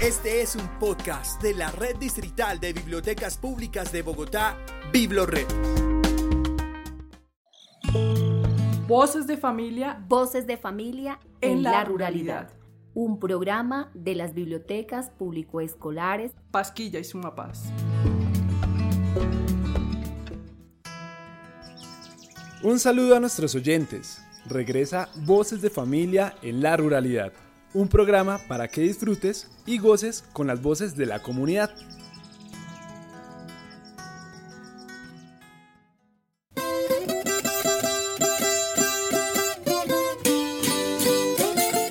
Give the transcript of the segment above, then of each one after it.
Este es un podcast de la Red Distrital de Bibliotecas Públicas de Bogotá, BibloRed. Voces de familia. Voces de familia en, la, ruralidad. Un programa de las bibliotecas público-escolares Pasquilla y Sumapaz. Un saludo a nuestros oyentes. Regresa Voces de Familia en la Ruralidad, un programa para que disfrutes y goces con las voces de la comunidad.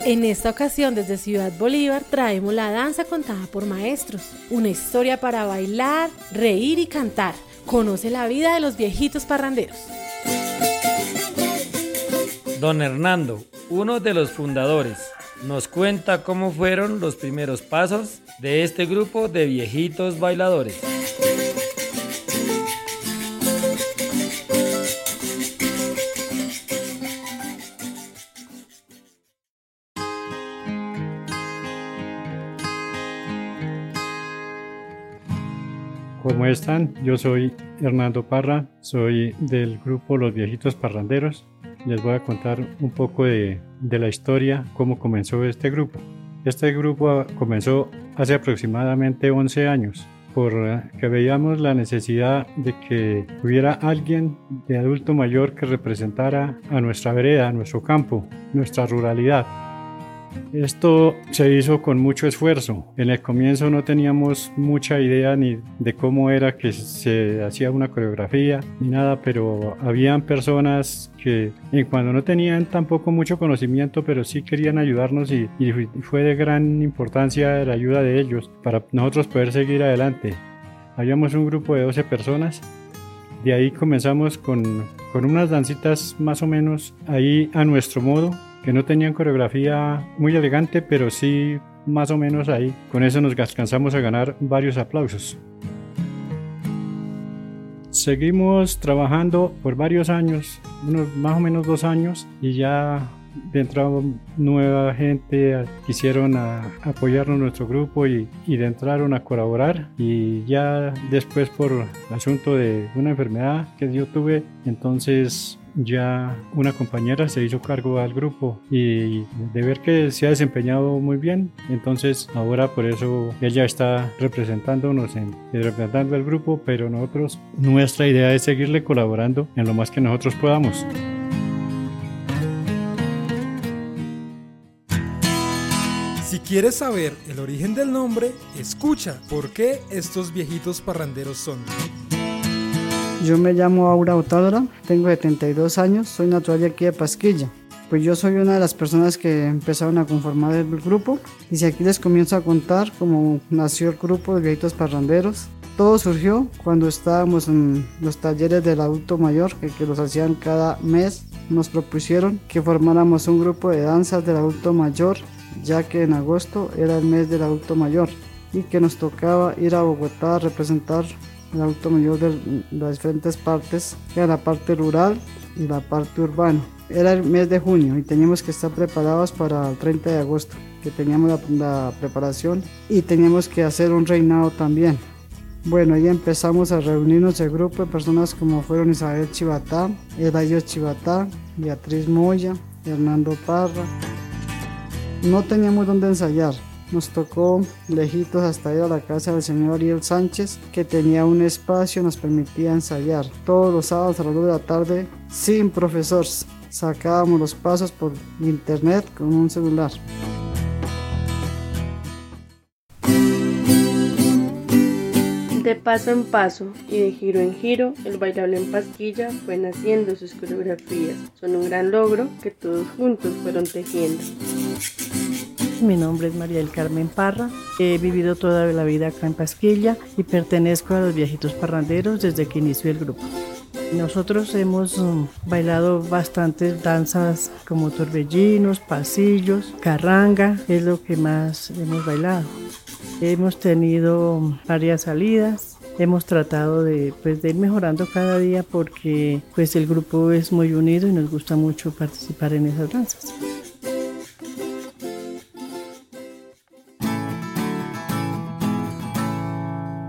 En esta ocasión desde Ciudad Bolívar traemos la danza contada por maestros, una historia para bailar, reír y cantar. Conoce la vida de los viejitos parranderos. Don Hernando, uno de los fundadores, nos cuenta cómo fueron los primeros pasos de este grupo de viejitos bailadores. ¿Cómo están? Yo soy Hernando Parra, soy del grupo Los Viejitos Parranderos. Les voy a contar un poco de, la historia, cómo comenzó este grupo. Este grupo comenzó hace aproximadamente 11 años porque veíamos la necesidad de que hubiera alguien de adulto mayor que representara a nuestra vereda, a nuestro campo, nuestra ruralidad. Esto se hizo con mucho esfuerzo. En el comienzo no teníamos mucha idea ni de cómo era que se hacía una coreografía ni nada, pero habían personas que en cuando no tenían tampoco mucho conocimiento, pero sí querían ayudarnos y, fue de gran importancia la ayuda de ellos para nosotros poder seguir adelante. Habíamos un grupo de 12 personas de ahí comenzamos con, con, unas dancitas más o menos ahí a nuestro modo, que no tenían coreografía muy elegante, pero sí más o menos ahí. Con eso nos alcanzamos a ganar varios aplausos. Seguimos trabajando por varios años, unos más o menos dos años, y ya entrado nueva gente, quisieron apoyarnos nuestro grupo y, y entraron a colaborar. Y ya después por el asunto de una enfermedad que yo tuve, entonces ya una compañera se hizo cargo al grupo y de ver que se ha desempeñado muy bien, entonces ahora por eso ella está representándonos en representando al grupo, pero nosotros nuestra idea es seguirle colaborando en lo más que nosotros podamos. Si quieres saber el origen del nombre, escucha por qué estos viejitos parranderos son. Yo me llamo Aura Otadora, tengo 72 años, soy natural de aquí de Pasquilla. Pues yo soy una de las personas que empezaron a conformar el grupo y si aquí les comienzo a contar cómo nació el grupo de viejitos parranderos. Todo surgió cuando estábamos en los talleres del adulto mayor que, que los hacían cada mes. Nos propusieron que formáramos un grupo de danzas del adulto mayor ya que en agosto era el mes del adulto mayor y que nos tocaba ir a Bogotá a representar el adulto mayor de las diferentes partes, que era la parte rural y la parte urbana. Era el mes de junio y teníamos que estar preparados para el 30 de agosto, que teníamos la, preparación y teníamos que hacer un reinado también. Bueno, ahí empezamos a reunirnos el grupo de personas como fueron Isabel Chivatá, Eladio Chivatá, Beatriz Moya, Hernando Parra. No teníamos dónde ensayar, nos tocó lejitos hasta ir a la casa del señor Ariel Sánchez, que tenía un espacio, nos permitía ensayar. Todos los sábados a las 2 de la tarde, sin profesor, sacábamos los pasos por internet con un celular. De paso en paso y de giro en giro, el bailable en pasquilla fue naciendo sus coreografías. Son un gran logro que todos juntos fueron tejiendo. Mi nombre es María del Carmen Parra. He vivido toda la vida acá en Pasquilla y pertenezco a los viejitos parranderos desde que inició el grupo. Nosotros hemos mm, bailado bastantes danzas como torbellinos, pasillos, carranga, es lo que más hemos bailado. Hemos tenido varias salidas, hemos tratado de, pues, ir mejorando cada día porque pues, el grupo es muy unido y nos gusta mucho participar en esas danzas.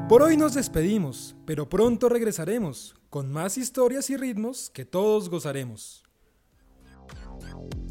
Por hoy nos despedimos, pero pronto regresaremos con más historias y ritmos que todos gozaremos.